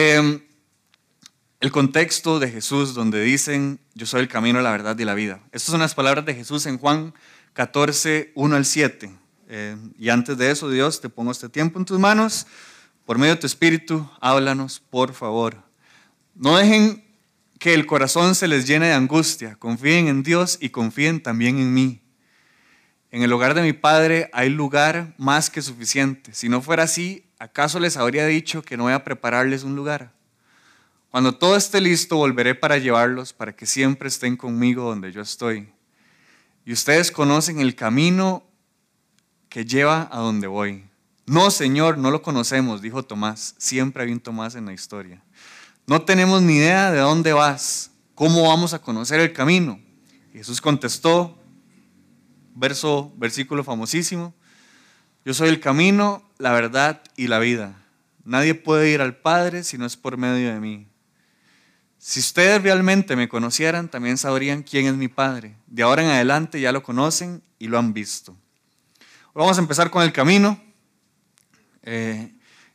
Em, el contexto de Jesús donde dicen, yo soy el camino, la verdad y la vida. Estas son las palabras de Jesús en Juan 14, 1 al 7. Em, y antes de eso, Dios, te pongo este tiempo en tus manos. Por medio de tu espíritu, háblanos, por favor. No dejen que el corazón se les llene de angustia. Confíen en Dios y confíen también en mí. En el hogar de mi padre hay lugar más que suficiente. Si no fuera así, ¿acaso les habría dicho que no voy a prepararles un lugar? Cuando todo esté listo, volveré para llevarlos, para que siempre estén conmigo donde yo estoy. Y ustedes conocen el camino que lleva a donde voy. No, Señor, no lo conocemos, dijo Tomás. Siempre hay un Tomás en la historia. No tenemos ni idea de dónde vas. ¿Cómo vamos a conocer el camino? Jesús contestó, verso, versículo famosísimo. Yo soy el camino, la verdad y la vida. Nadie puede ir al Padre si no es por medio de mí. Si ustedes realmente me conocieran, también sabrían quién es mi Padre. De ahora en adelante ya lo conocen y lo han visto. Vamos a empezar con el camino. Eh,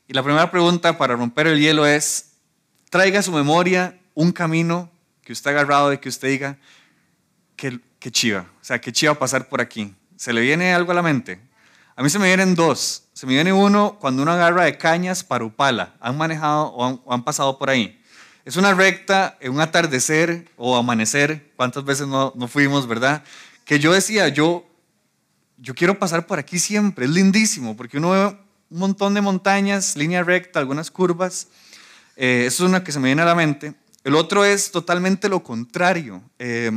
y la primera pregunta para romper el hielo es, traiga a su memoria un camino que usted ha agarrado y que usted diga, que qué chiva. O sea, qué chiva pasar por aquí. ¿Se le viene algo a la mente? A mí se me vienen dos. Se me viene uno cuando uno agarra de cañas para Upala. ¿Han manejado o han, pasado por ahí? Es una recta, en un atardecer o amanecer. ¿Cuántas veces no, no, fuimos, verdad? Que yo decía, yo, yo quiero pasar por aquí siempre. Es lindísimo porque uno ve un montón de montañas, línea recta, algunas curvas. Eh, eso es una que se me viene a la mente. El otro es totalmente lo contrario. Eh,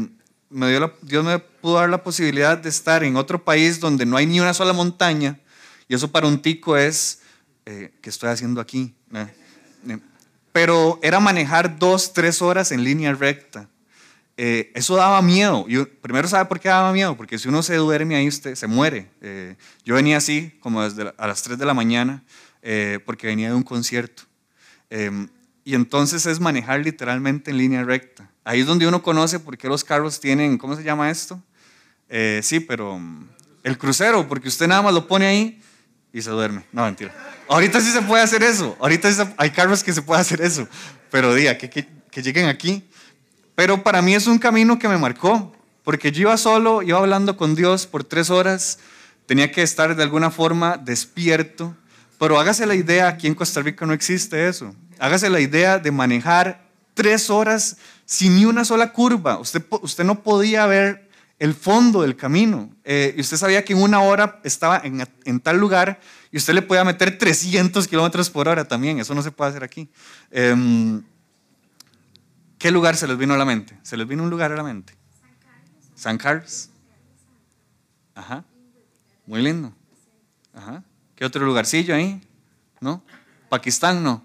me dio Dios me pudo dar la posibilidad de estar en otro país donde no hay ni una sola montaña, y eso para un tico es, eh, ¿qué estoy haciendo aquí? Eh, eh, pero era manejar dos, tres horas en línea recta. eso daba miedo. Yo, primero, ¿sabe por qué daba miedo? Porque si uno se duerme ahí, usted se muere. yo venía así, como desde a las 3 de la mañana, porque venía de un concierto. Y entonces es manejar literalmente en línea recta. Ahí es donde uno conoce por qué los carros tienen, ¿cómo se llama esto? Eh, sí, pero mm, el crucero, porque usted nada más lo pone ahí y se duerme. No, mentira. Ahorita sí se puede hacer eso. Ahorita hay carros que se puede hacer eso. Pero diga, que, que, lleguen aquí. Pero para mí es un camino que me marcó, porque yo iba solo, iba hablando con Dios por tres horas, tenía que estar de alguna forma despierto. Pero hágase la idea, aquí en Costa Rica no existe eso. Hágase la idea de manejar tres horas sin ni una sola curva. Usted, no podía ver el fondo del camino. Eh, y usted sabía que en una hora estaba en, tal lugar y usted le podía meter 300 kilómetros por hora también. Eso no se puede hacer aquí. Em, ¿Qué lugar se les vino a la mente? ¿Se les vino un lugar a la mente? San Carlos. Ajá. Muy lindo. Ajá. ¿Qué otro lugarcillo ahí? ¿No? Pakistán no.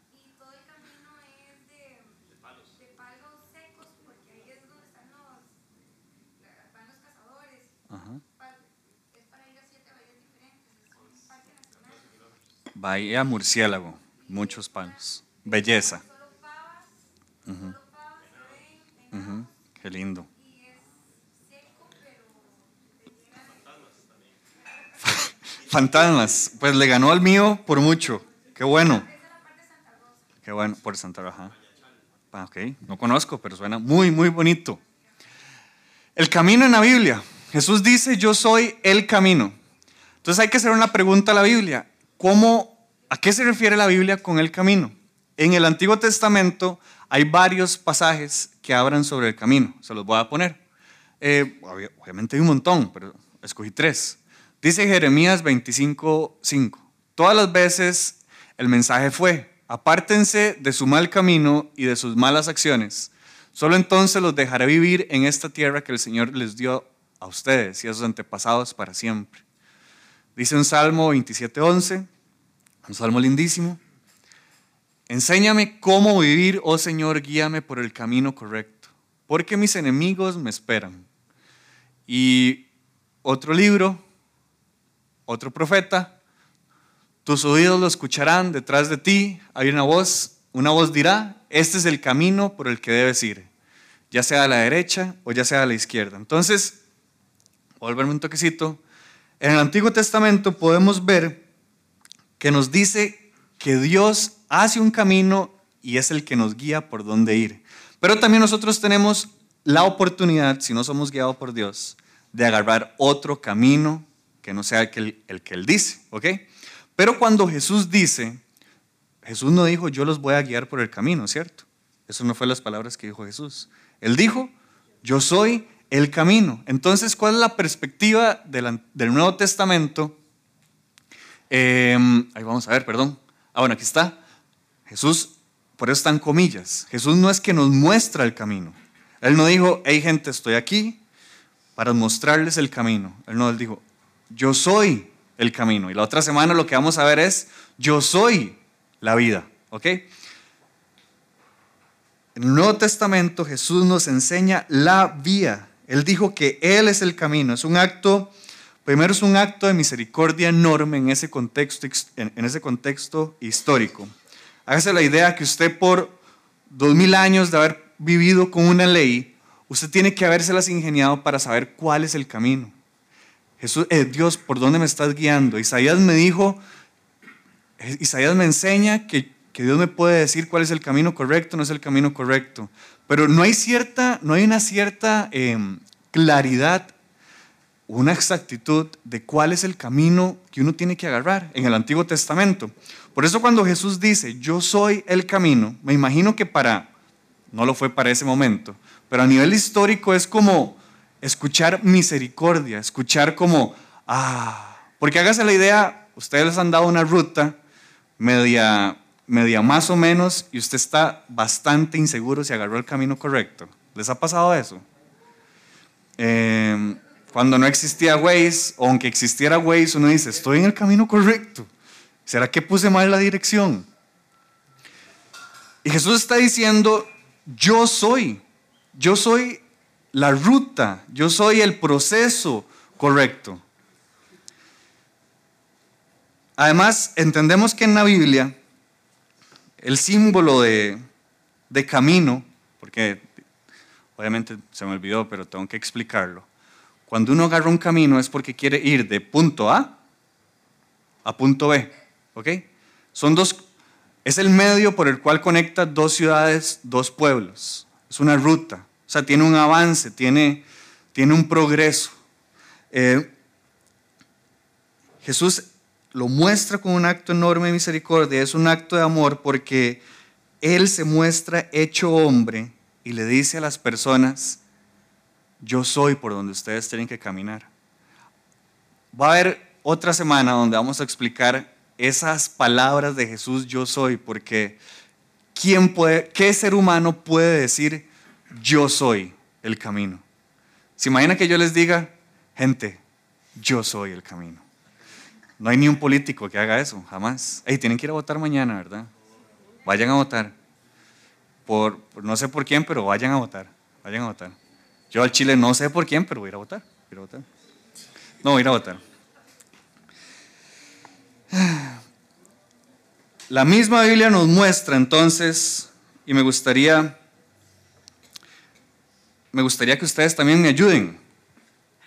Bahía Murciélago, muchos palos. Belleza. Qué lindo. Fantasmas, pues le ganó al mío por mucho. Qué bueno. Qué bueno, por Santa Roja. Ah, ok, no conozco, pero suena muy, muy bonito. El camino en la Biblia. Jesús dice, yo soy el camino. Entonces hay que hacer una pregunta a la Biblia. ¿Cómo ¿A qué se refiere la Biblia con el camino? En el Antiguo Testamento hay varios pasajes que hablan sobre el camino. Se los voy a poner. Eh, obviamente hay un montón, pero escogí tres. Dice Jeremías 25:5. Todas las veces el mensaje fue, apártense de su mal camino y de sus malas acciones. Solo entonces los dejaré vivir en esta tierra que el Señor les dio a ustedes y a sus antepasados para siempre. Dice en Salmo 27:11, un salmo lindísimo. Enséñame cómo vivir, oh Señor, guíame por el camino correcto. porque mis enemigos me esperan. Y otro libro, otro profeta, tus oídos lo escucharán detrás de ti, hay una voz, una voz dirá, este es el camino por el que debes ir, ya sea a la derecha o ya sea a la izquierda. Entonces, volverme un toquecito, en el Antiguo Testamento podemos ver que nos dice que Dios hace un camino y es el que nos guía por dónde ir. Pero también nosotros tenemos la oportunidad, si no somos guiados por Dios, de agarrar otro camino que no sea el que, Él dice, ¿ok? Pero cuando Jesús dice, Jesús no dijo, yo los voy a guiar por el camino, ¿cierto? Eso no fue las palabras que dijo Jesús. Él dijo, yo soy el camino. Entonces, ¿cuál es la perspectiva del, Nuevo Testamento? Em, ahí vamos a ver, perdón. Ah, bueno, aquí está. Jesús, por eso están comillas. Jesús no es que nos muestra el camino. Él no dijo, hey gente, estoy aquí para mostrarles el camino. Él no, él dijo, yo soy el camino. Y la otra semana lo que vamos a ver es, yo soy la vida. ¿Ok? En el Nuevo Testamento Jesús nos enseña la vía. Él dijo que Él es el camino. Es un acto, primero es un acto de misericordia enorme en ese contexto, en ese contexto histórico. Hágase la idea que usted por dos mil años de haber vivido con una ley, usted tiene que habérselas ingeniado para saber cuál es el camino. Jesús, eh, Dios, ¿por dónde me estás guiando? Isaías me dijo, Isaías me enseña que, Dios me puede decir cuál es el camino correcto, no es el camino correcto. Pero no hay, cierta, no hay una cierta em, claridad, una exactitud de cuál es el camino que uno tiene que agarrar en el Antiguo Testamento. Por eso cuando Jesús dice, yo soy el camino, me imagino que para, no lo fue para ese momento, pero a nivel histórico es como escuchar misericordia, escuchar como, ah, porque hágase la idea, ustedes les han dado una ruta media, media más o menos y usted está bastante inseguro si agarró el camino correcto. ¿Les ha pasado eso? Em, cuando no existía Waze, o aunque existiera Waze, uno dice, estoy en el camino correcto. ¿Será que puse mal la dirección? Y Jesús está diciendo, yo soy, yo soy la ruta, yo soy el proceso correcto. Además, entendemos que en la Biblia el símbolo de, camino, porque obviamente se me olvidó, pero tengo que explicarlo. Cuando uno agarra un camino es porque quiere ir de punto A a punto B, ¿ok? Son dos, es el medio por el cual conecta dos ciudades, dos pueblos. Es una ruta. O sea, tiene un avance, tiene, tiene un progreso. Eh, Jesús lo muestra con un acto enorme de misericordia, es un acto de amor porque Él se muestra hecho hombre y le dice a las personas, yo soy por donde ustedes tienen que caminar. Va a haber otra semana donde vamos a explicar esas palabras de Jesús, yo soy, porque ¿quién puede, qué ser humano puede decir, yo soy el camino. ¿Se imagina que yo les diga, gente, yo soy el camino? No hay ni un político que haga eso, jamás. Hey, tienen que ir a votar mañana, ¿verdad? Vayan a votar. Por, no sé por quién, pero vayan a votar. Vayan a votar. Yo al Chile no sé por quién, pero voy a ir a votar. Voy a, votar. No, voy a ir a votar. La misma Biblia nos muestra entonces, y me gustaría me gustaría que ustedes también me ayuden.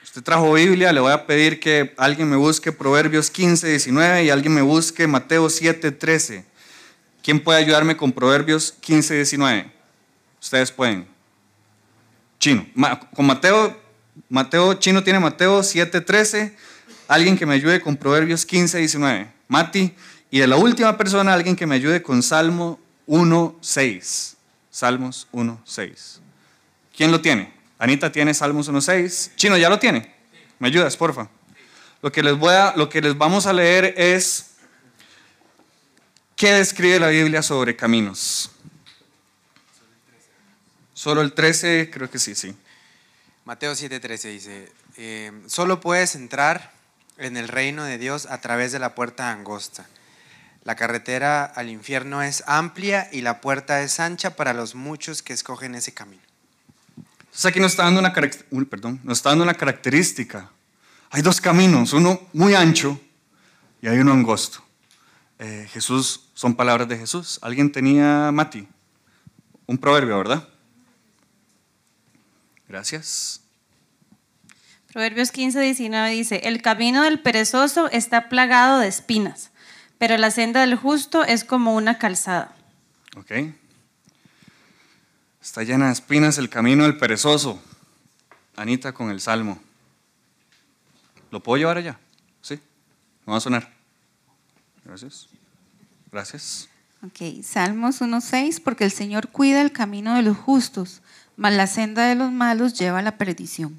Usted trajo Biblia, le voy a pedir que alguien me busque Proverbios 15, 19 y alguien me busque Mateo 7, 13. ¿Quién puede ayudarme con Proverbios 15, 19? Ustedes pueden. Chino. Con Mateo, Mateo, Chino tiene Mateo 7, 13. Alguien que me ayude con Proverbios 15, 19. Mati. Y de la última persona, alguien que me ayude con Salmo 1, 6. Salmos 1, 6. ¿Quién lo tiene? Anita tiene Salmos 1.6. Chino, ¿ya lo tiene? ¿Me ayudas, porfa? Lo que, les voy a, lo que les vamos a leer es qué describe la Biblia sobre caminos. Solo el 13, creo que sí, sí. Mateo 7:13 dice, eh, solo puedes entrar en el reino de Dios a través de la puerta angosta. La carretera al infierno es amplia y la puerta es ancha para los muchos que escogen ese camino. Entonces aquí nos está dando una, perdón, nos está dando una característica. Hay dos caminos, uno muy ancho y hay uno angosto. Eh, Jesús, son palabras de Jesús. ¿Alguien tenía, Mati? Un proverbio, ¿verdad? Gracias. Proverbios 15, 19 dice, el camino del perezoso está plagado de espinas, pero la senda del justo es como una calzada. Ok. Está llena de espinas el camino del perezoso. Anita con el salmo. ¿Lo puedo llevar allá? Sí. No va a sonar. Gracias. Gracias. Ok, Salmos 1.6, porque el Señor cuida el camino de los justos, mas la senda de los malos lleva a la perdición.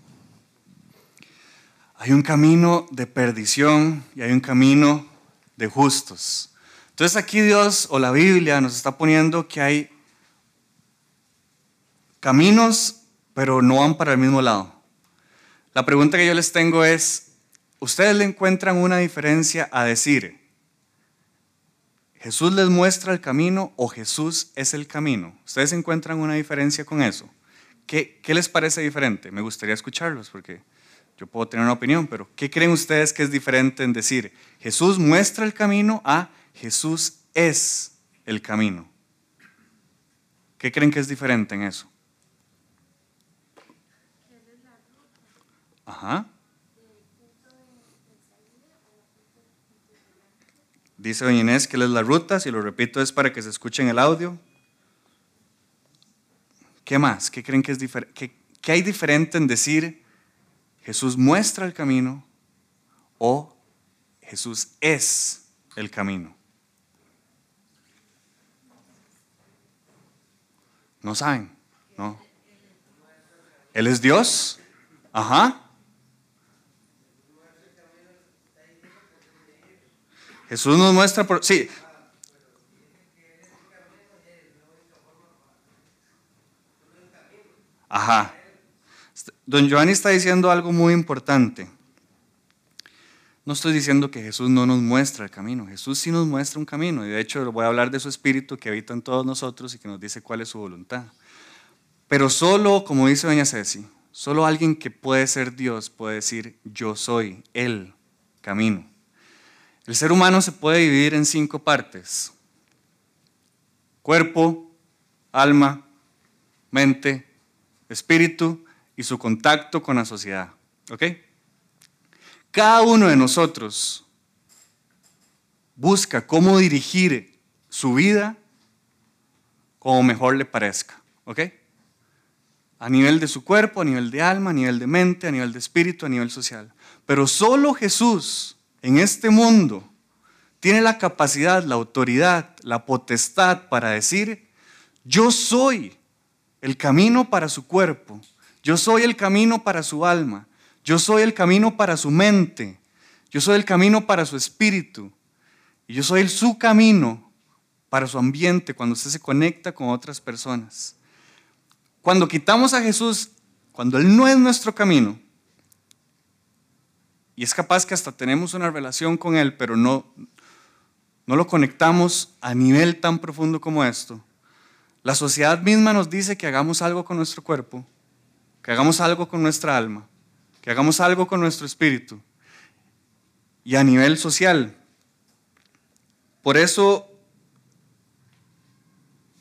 Hay un camino de perdición y hay un camino de justos. Entonces aquí Dios o la Biblia nos está poniendo que hay caminos, pero no van para el mismo lado. La pregunta que yo les tengo es, ¿ustedes le encuentran una diferencia a decir, Jesús les muestra el camino o Jesús es el camino? ¿Ustedes encuentran una diferencia con eso? ¿Qué, qué les parece diferente? Me gustaría escucharlos porque yo puedo tener una opinión, pero ¿qué creen ustedes que es diferente en decir, Jesús muestra el camino a Jesús es el camino? ¿Qué creen que es diferente en eso? Ajá. Dice doña Inés que él es la ruta, si lo repito es para que se escuche en el audio. ¿Qué más? ¿Qué creen que es diferente? ¿Qué, hay diferente en decir Jesús muestra el camino o Jesús es el camino? No saben, ¿no? Él es Dios. Ajá. Jesús nos muestra por... Sí. Ajá. Don Giovanni está diciendo algo muy importante. No estoy diciendo que Jesús no nos muestra el camino. Jesús sí nos muestra un camino. Y de hecho voy a hablar de su espíritu que habita en todos nosotros y que nos dice cuál es su voluntad. Pero solo, como dice doña Ceci, solo alguien que puede ser Dios puede decir, yo soy el camino. El ser humano se puede dividir en cinco partes. Cuerpo, alma, mente, espíritu y su contacto con la sociedad. ¿Ok? Cada uno de nosotros busca cómo dirigir su vida como mejor le parezca. ¿Ok? A nivel de su cuerpo, a nivel de alma, a nivel de mente, a nivel de espíritu, a nivel social. Pero solo Jesús en este mundo tiene la capacidad, la autoridad, la potestad para decir, yo soy el camino para su cuerpo, yo soy el camino para su alma, yo soy el camino para su mente, yo soy el camino para su espíritu, y yo soy el, su camino para su ambiente cuando usted se conecta con otras personas. Cuando quitamos a Jesús, cuando Él no es nuestro camino, y es capaz que hasta tenemos una relación con Él, pero no, no lo conectamos a nivel tan profundo como esto. La sociedad misma nos dice que hagamos algo con nuestro cuerpo, que hagamos algo con nuestra alma, que hagamos algo con nuestro espíritu. Y a nivel social. Por eso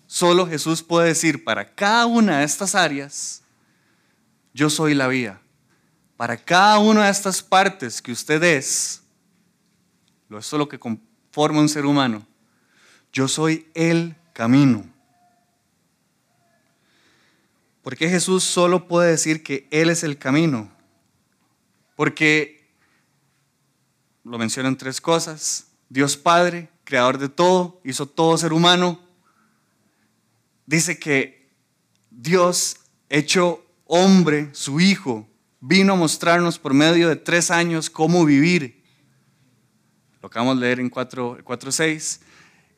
solo Jesús puede decir para cada una de estas áreas, yo soy la vía para cada una de estas partes que usted es, esto es lo que conforma un ser humano, yo soy el camino. ¿Por qué Jesús solo puede decir que Él es el camino? Porque lo mencionan tres cosas. Dios Padre, creador de todo, hizo todo ser humano. Dice que Dios hecho hombre, su Hijo, vino a mostrarnos por medio de tres años cómo vivir. Lo acabamos de leer en 4.6.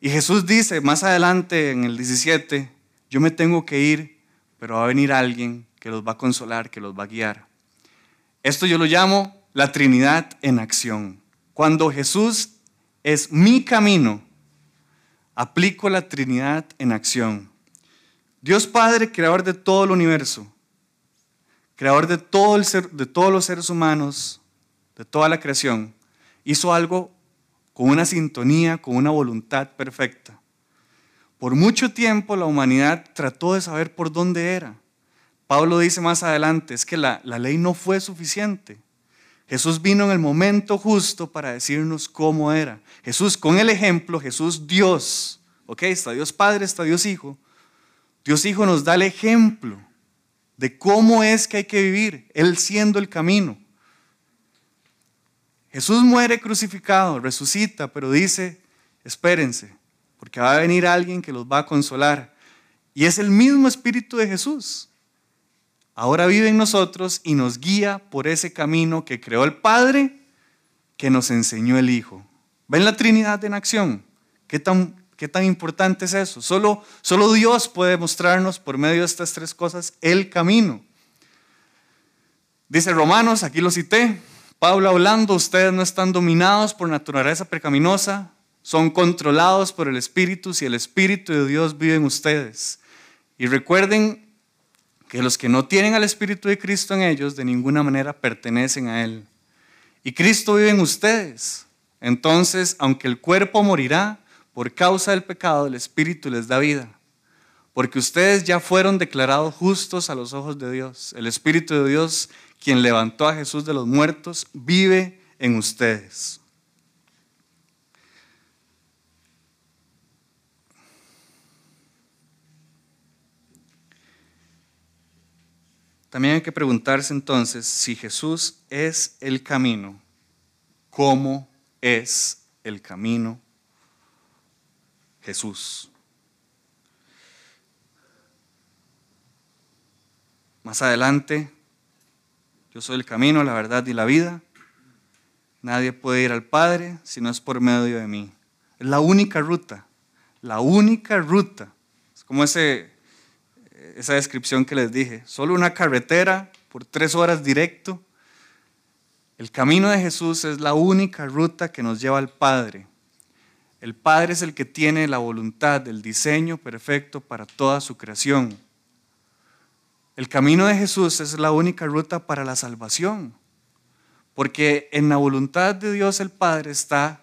y Jesús dice más adelante en el 17, yo me tengo que ir, pero va a venir alguien que los va a consolar, que los va a guiar. Esto yo lo llamo la Trinidad en acción. Cuando Jesús es mi camino, aplico la Trinidad en acción. Dios Padre, creador de todo el universo, creador de, todos los seres humanos, de toda la creación, hizo algo con una sintonía, con una voluntad perfecta. Por mucho tiempo la humanidad trató de saber por dónde era. Pablo dice más adelante, es que la, la ley no fue suficiente. Jesús vino en el momento justo para decirnos cómo era. Jesús, con el ejemplo, Jesús Dios, ok, está Dios Padre, está Dios Hijo. Dios Hijo nos da el ejemplo de cómo es que hay que vivir, Él siendo el camino. Jesús muere crucificado, resucita, pero dice, espérense, porque va a venir alguien que los va a consolar. Y es el mismo Espíritu de Jesús ahora vive en nosotros y nos guía por ese camino que creó el Padre, que nos enseñó el Hijo. ¿Ven la Trinidad en acción? ¿Qué tan, qué tan importante es eso? Solo, solo Dios puede mostrarnos por medio de estas tres cosas el camino. Dice Romanos, aquí lo cité, Pablo hablando, ustedes no están dominados por naturaleza pecaminosa, son controlados por el Espíritu si el Espíritu de Dios vive en ustedes. Y recuerden que los que no tienen al Espíritu de Cristo en ellos de ninguna manera pertenecen a Él. Y Cristo vive en ustedes. Entonces, aunque el cuerpo morirá por causa del pecado, el Espíritu les da vida. Porque ustedes ya fueron declarados justos a los ojos de Dios. El Espíritu de Dios, quien levantó a Jesús de los muertos, vive en ustedes. También hay que preguntarse entonces si Jesús es el camino, ¿cómo es el camino Jesús? Más adelante, yo soy el camino, la verdad y la vida. Nadie puede ir al Padre si no es por medio de mí. Es la única ruta, la única ruta. Es como ese esa descripción que les dije. Solo una carretera por tres horas directo. El camino de Jesús es la única ruta que nos lleva al Padre. El Padre es el que tiene la voluntad, el diseño perfecto para toda su creación. El camino de Jesús es la única ruta para la salvación, porque en la voluntad de Dios el Padre está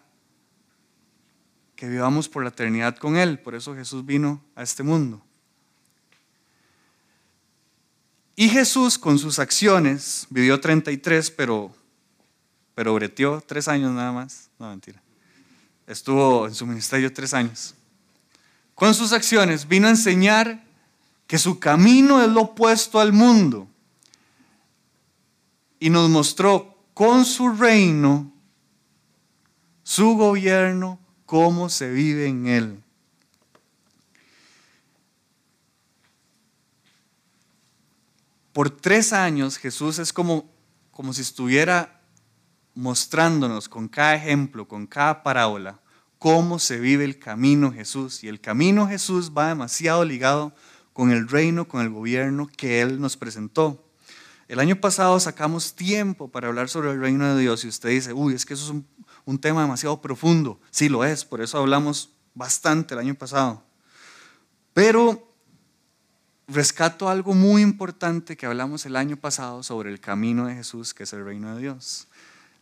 que vivamos por la eternidad con Él. Por eso Jesús vino a este mundo. Y Jesús con sus acciones vivió 33, pero, pero breteó tres años nada más. No, mentira. Estuvo en su ministerio tres años. Con sus acciones vino a enseñar que su camino es lo opuesto al mundo. Y nos mostró con su reino, su gobierno, cómo se vive en él. Por tres años Jesús es como, como si estuviera mostrándonos con cada ejemplo, con cada parábola, cómo se vive el camino Jesús. Y el camino Jesús va demasiado ligado con el reino, con el gobierno que Él nos presentó. El año pasado sacamos tiempo para hablar sobre el reino de Dios y usted dice, uy, es que eso es un, un tema demasiado profundo. Sí lo es, por eso hablamos bastante el año pasado. Pero rescato algo muy importante que hablamos el año pasado sobre el camino de Jesús, que es el reino de Dios.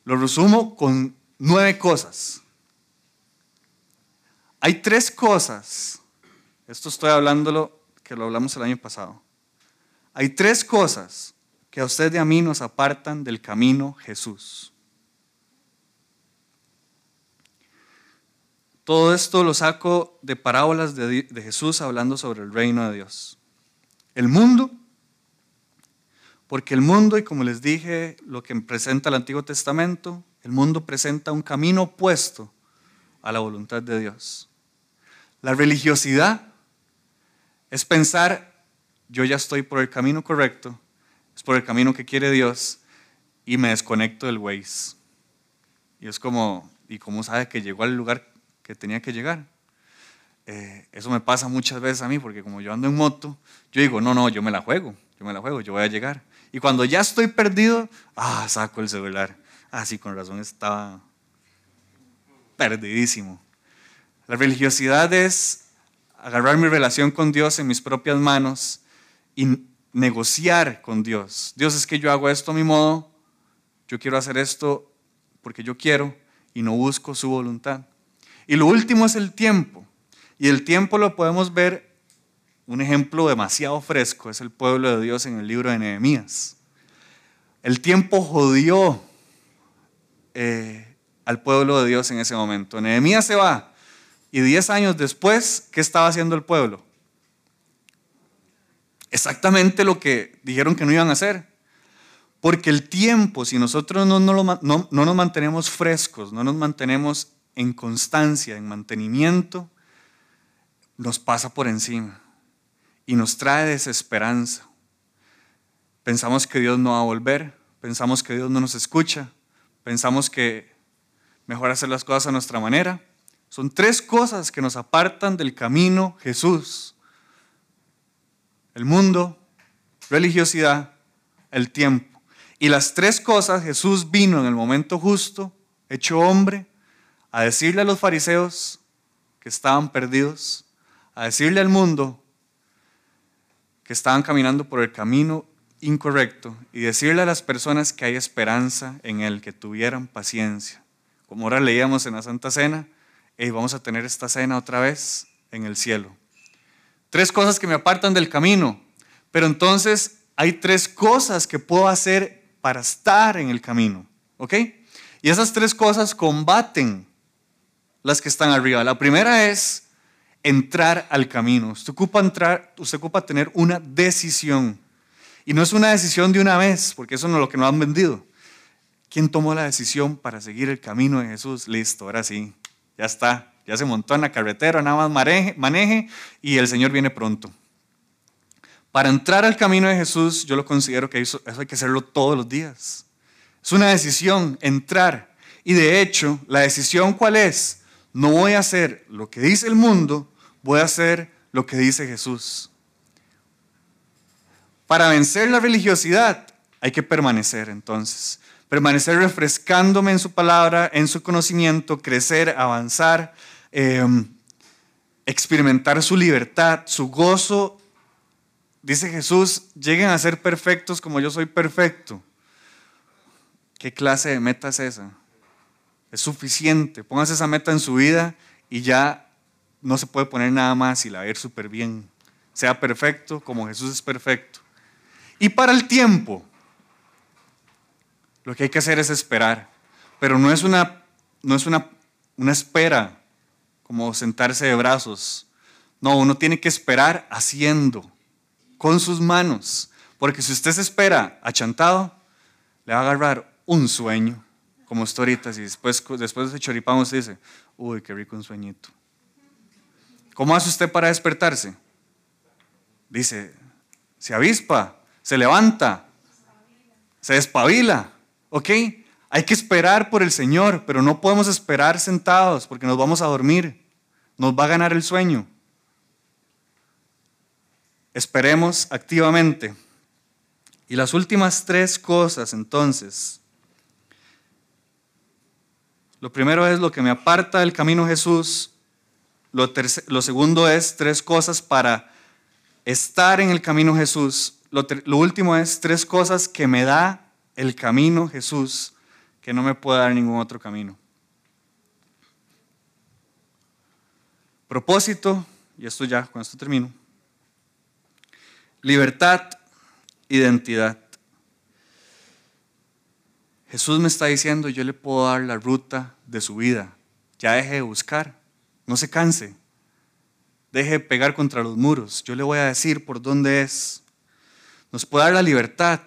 Lo resumo con nueve cosas. Hay tres cosas, esto estoy hablándolo, que lo hablamos el año pasado. Hay tres cosas que a usted y a mí nos apartan del camino Jesús. Todo esto lo saco de parábolas de, de Jesús hablando sobre el reino de Dios el mundo, porque el mundo, y como les dije, lo que presenta el Antiguo Testamento, el mundo presenta un camino opuesto a la voluntad de Dios. La religiosidad es pensar, yo ya estoy por el camino correcto, es por el camino que quiere Dios, y me desconecto del Waze. Y es como, ¿y cómo sabe que llegó al lugar que tenía que llegar? Eh, eso me pasa muchas veces a mí, porque como yo ando en moto, yo digo, no, no, yo me la juego, yo me la juego, yo voy a llegar. Y cuando ya estoy perdido, ah, saco el celular. Ah, sí, con razón estaba perdidísimo. La religiosidad es agarrar mi relación con Dios en mis propias manos y, negociar con Dios. Dios es que yo hago esto a mi modo, yo quiero hacer esto porque yo quiero y no busco su voluntad. Y lo último es el tiempo. Y el tiempo lo podemos ver, un ejemplo demasiado fresco, es el pueblo de Dios en el libro de Nehemías. El tiempo jodió eh, al pueblo de Dios en ese momento. Nehemías se va y diez años después, ¿qué estaba haciendo el pueblo? Exactamente lo que dijeron que no iban a hacer. Porque el tiempo, si nosotros no, no, no, nos mantenemos frescos, no nos mantenemos en constancia, en mantenimiento, nos pasa por encima y nos trae desesperanza. Pensamos que Dios no va a volver, pensamos que Dios no nos escucha, pensamos que mejor hacer las cosas a nuestra manera. Son tres cosas que nos apartan del camino Jesús. El mundo, religiosidad, el tiempo. Y las tres cosas Jesús vino en el momento justo, hecho hombre, a decirle a los fariseos que estaban perdidos, a decirle al mundo que estaban caminando por el camino incorrecto y decirle a las personas que hay esperanza en Él, que tuvieran paciencia. Como ahora leíamos en la Santa Cena, y vamos a tener esta cena otra vez en el cielo. Tres cosas que me apartan del camino, pero entonces hay tres cosas que puedo hacer para estar en el camino. ¿Ok? Y esas tres cosas combaten las que están arriba. La primera es entrar al camino. Usted ocupa, entrar, usted ocupa tener una decisión. Y no es una decisión de una vez, porque eso no es lo que nos han vendido. ¿Quién tomó la decisión para seguir el camino de Jesús? Listo, ahora sí, ya está. Ya se montó en la carretera, nada más maneje, y el Señor viene pronto. Para entrar al camino de Jesús, yo lo considero que eso, hay que hacerlo todos los días. Es una decisión, entrar. Y de hecho, la decisión cuál es? No voy a hacer lo que dice el mundo, voy a hacer lo que dice Jesús. Para vencer la religiosidad hay que permanecer entonces. Permanecer refrescándome en su palabra, en su conocimiento, crecer, avanzar, eh, experimentar su libertad, su gozo Dice Jesús, lleguen a ser perfectos como yo soy perfecto. ¿Qué clase de meta es esa? Es suficiente. Póngase esa meta en su vida y ya no se puede poner nada más y la va a ir súper bien. Sea perfecto como Jesús es perfecto. Y para el tiempo, lo que hay que hacer es esperar. Pero no es una, no es una, una espera como sentarse de brazos. No, uno tiene que esperar haciendo con sus manos. Porque si usted se espera achantado, le va a agarrar un sueño, como esto ahorita, y después, después de ese dice, uy, qué rico un sueñito. ¿Cómo hace usted para despertarse? Dice, se avispa, se levanta, se despabila, ¿ok? Hay que esperar por el Señor, pero no podemos esperar sentados porque nos vamos a dormir, nos va a ganar el sueño. Esperemos activamente. Y las últimas tres cosas, entonces. Lo primero es lo que me aparta del camino Jesús. Lo, lo segundo es tres cosas para estar en el camino Jesús. Lo, lo último es tres cosas que me da el camino Jesús, que no me puede dar ningún otro camino. Propósito, y esto ya, con esto termino Libertad, identidad. Jesús me está diciendo, yo le puedo dar la ruta de su vida. Ya deje de buscar, no se canse. Deje de pegar contra los muros. Yo le voy a decir por dónde es. Nos puede dar la libertad,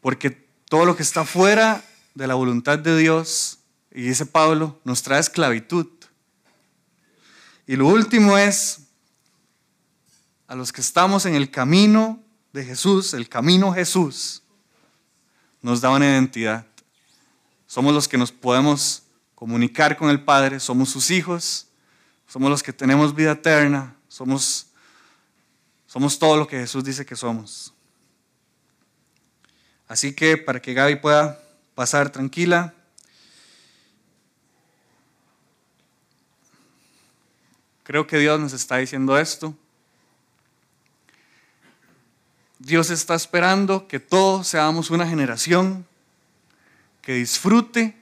porque todo lo que está fuera de la voluntad de Dios, y dice Pablo, nos trae esclavitud. Y lo último es a los que estamos en el camino de Jesús, el camino Jesús, nos da una identidad. Somos los que nos podemos comunicar con el Padre, somos sus hijos, somos los que tenemos vida eterna, somos, somos todo lo que Jesús dice que somos. Así que para que Gaby pueda pasar tranquila, creo que Dios nos está diciendo esto. Dios está esperando que todos seamos una generación que disfrute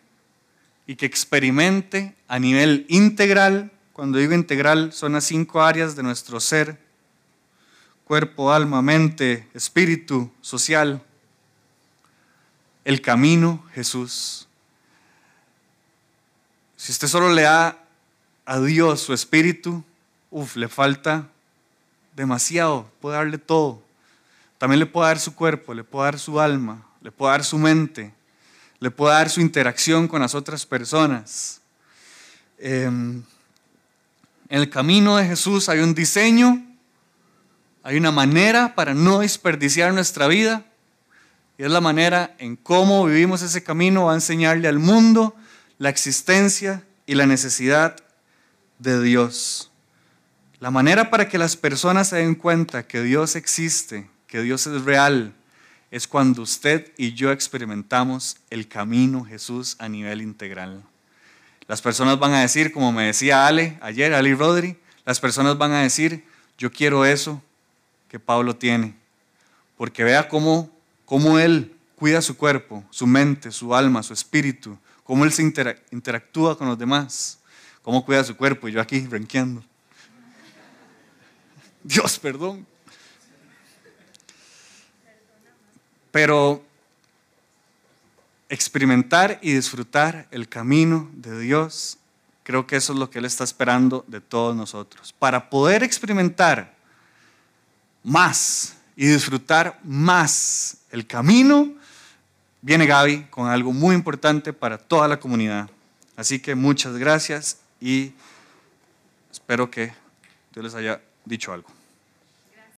y que experimente a nivel integral, cuando digo integral son las cinco áreas de nuestro ser, cuerpo, alma, mente, espíritu, social, el camino Jesús. Si usted solo le da a Dios su espíritu, uff, le falta demasiado, puede darle todo. También le puede dar su cuerpo, le puede dar su alma, le puede dar su mente, le puede dar su interacción con las otras personas. Em, en el camino de Jesús hay un diseño, hay una manera para no desperdiciar nuestra vida. Y es la manera en cómo vivimos ese camino, va a enseñarle al mundo la existencia y la necesidad de Dios. La manera para que las personas se den cuenta que Dios existe, que Dios es real, es cuando usted y yo experimentamos el camino Jesús a nivel integral. Las personas van a decir, como me decía Ale ayer, Ali Rodri, las personas van a decir, yo quiero eso que Pablo tiene, porque vea cómo, cómo él cuida su cuerpo, su mente, su alma, su espíritu, cómo él se interactúa con los demás, cómo cuida su cuerpo, y yo aquí renqueando. Dios, perdón. Pero experimentar y disfrutar el camino de Dios, creo que eso es lo que Él está esperando de todos nosotros. Para poder experimentar más y disfrutar más el camino, viene Gaby con algo muy importante para toda la comunidad. Así que muchas gracias y espero que Dios les haya dicho algo.